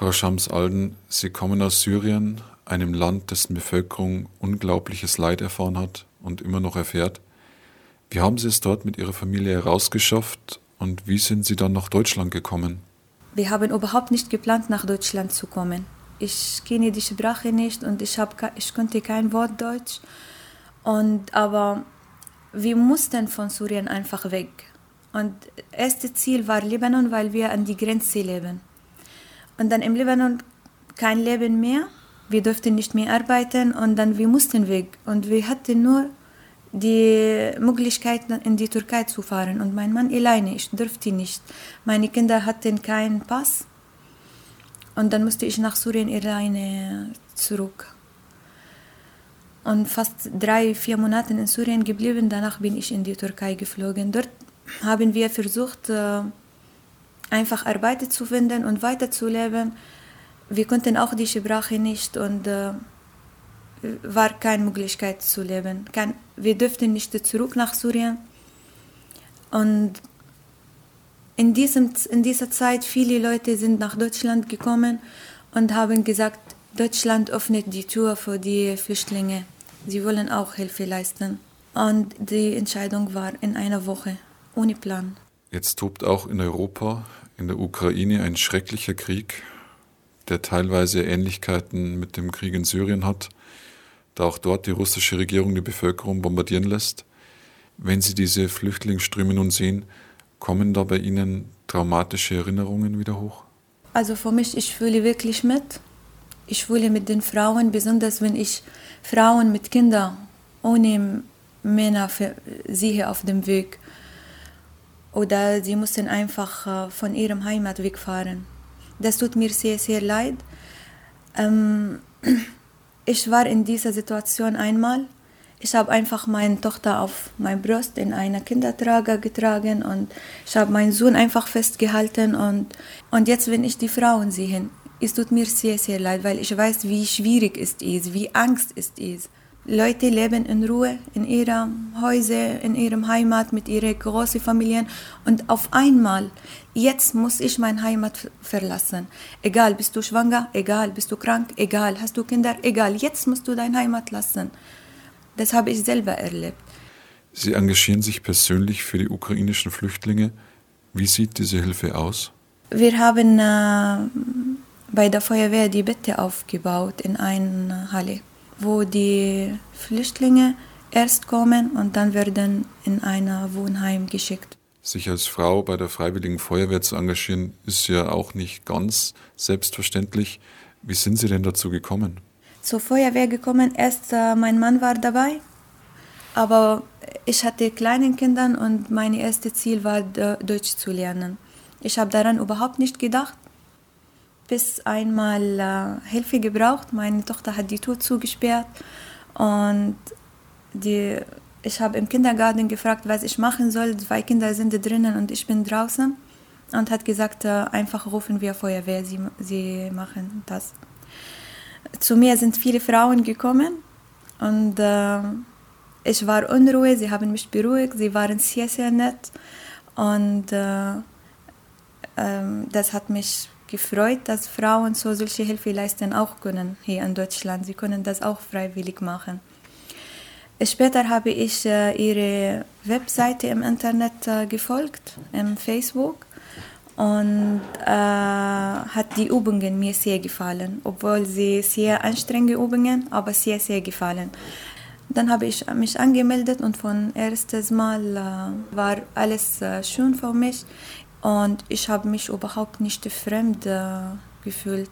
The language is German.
Frau Shams-Alden, Sie kommen aus Syrien, einem Land, dessen Bevölkerung unglaubliches Leid erfahren hat und immer noch erfährt. Wie haben Sie es dort mit Ihrer Familie herausgeschafft und wie sind Sie dann nach Deutschland gekommen? Wir haben überhaupt nicht geplant, nach Deutschland zu kommen. Ich kenne die Sprache nicht und ich, hab, ich konnte kein Wort Deutsch. Und, aber wir mussten von Syrien einfach weg. Und das erste Ziel war Libanon, weil wir an die Grenze leben. Und dann im Libanon kein Leben mehr. Wir durften nicht mehr arbeiten und dann wir mussten weg. Und wir hatten nur die Möglichkeit, in die Türkei zu fahren. Und mein Mann alleine, ich durfte nicht. Meine Kinder hatten keinen Pass. Und dann musste ich nach Syrien alleine zurück. Und fast drei, vier Monate in Syrien geblieben. Danach bin ich in die Türkei geflogen. Dort haben wir versucht, äh, einfach Arbeit zu finden und weiterzuleben. Wir konnten auch die Sprache nicht und äh, war keine Möglichkeit zu leben. Kein, wir durften nicht zurück nach Syrien. Und in, diesem, in dieser Zeit viele Leute sind nach Deutschland gekommen und haben gesagt, Deutschland öffnet die Tür für die Flüchtlinge. Sie wollen auch Hilfe leisten. Und die Entscheidung war in einer Woche, ohne Plan. Jetzt tobt auch in Europa, in der Ukraine ein schrecklicher Krieg, der teilweise Ähnlichkeiten mit dem Krieg in Syrien hat da auch dort die russische Regierung die Bevölkerung bombardieren lässt. Wenn Sie diese Flüchtlingsströme nun sehen, kommen da bei Ihnen traumatische Erinnerungen wieder hoch? Also für mich, ich fühle wirklich mit. Ich fühle mit den Frauen, besonders wenn ich Frauen mit Kindern ohne Männer sehe auf dem Weg. Oder sie müssen einfach äh, von ihrem Heimat wegfahren. Das tut mir sehr, sehr leid. Ähm, ich war in dieser Situation einmal. Ich habe einfach meine Tochter auf mein Brust in einer Kindertrager getragen und ich habe meinen Sohn einfach festgehalten und, und jetzt, wenn ich die Frauen sehe, es tut mir sehr, sehr leid, weil ich weiß, wie schwierig es ist, wie Angst es ist. Leute leben in Ruhe in ihrem Häuser, in ihrem Heimat mit ihren großen Familien und auf einmal, jetzt muss ich meine Heimat verlassen. Egal, bist du schwanger, egal, bist du krank, egal, hast du Kinder, egal, jetzt musst du deine Heimat lassen. Das habe ich selber erlebt. Sie engagieren sich persönlich für die ukrainischen Flüchtlinge. Wie sieht diese Hilfe aus? Wir haben äh, bei der Feuerwehr die Bette aufgebaut in einer Halle wo die Flüchtlinge erst kommen und dann werden in ein Wohnheim geschickt. Sich als Frau bei der Freiwilligen Feuerwehr zu engagieren, ist ja auch nicht ganz selbstverständlich. Wie sind Sie denn dazu gekommen? Zur Feuerwehr gekommen, erst äh, mein Mann war dabei, aber ich hatte kleine Kinder und mein erstes Ziel war, Deutsch zu lernen. Ich habe daran überhaupt nicht gedacht bis einmal äh, Hilfe gebraucht. Meine Tochter hat die Tür zugesperrt und die, ich habe im Kindergarten gefragt, was ich machen soll. Zwei Kinder sind drinnen und ich bin draußen und hat gesagt, äh, einfach rufen wir Feuerwehr, sie, sie machen das. Zu mir sind viele Frauen gekommen und äh, ich war unruhig, sie haben mich beruhigt, sie waren sehr, sehr nett und äh, ähm, das hat mich gefreut, dass Frauen so solche Hilfe leisten auch können hier in Deutschland. Sie können das auch freiwillig machen. Später habe ich äh, ihre Webseite im Internet äh, gefolgt, im Facebook und äh, hat die Übungen mir sehr gefallen, obwohl sie sehr anstrengende Übungen, aber sehr sehr gefallen. Dann habe ich mich angemeldet und von erstes Mal äh, war alles äh, schön für mich. Und ich habe mich überhaupt nicht fremd äh, gefühlt.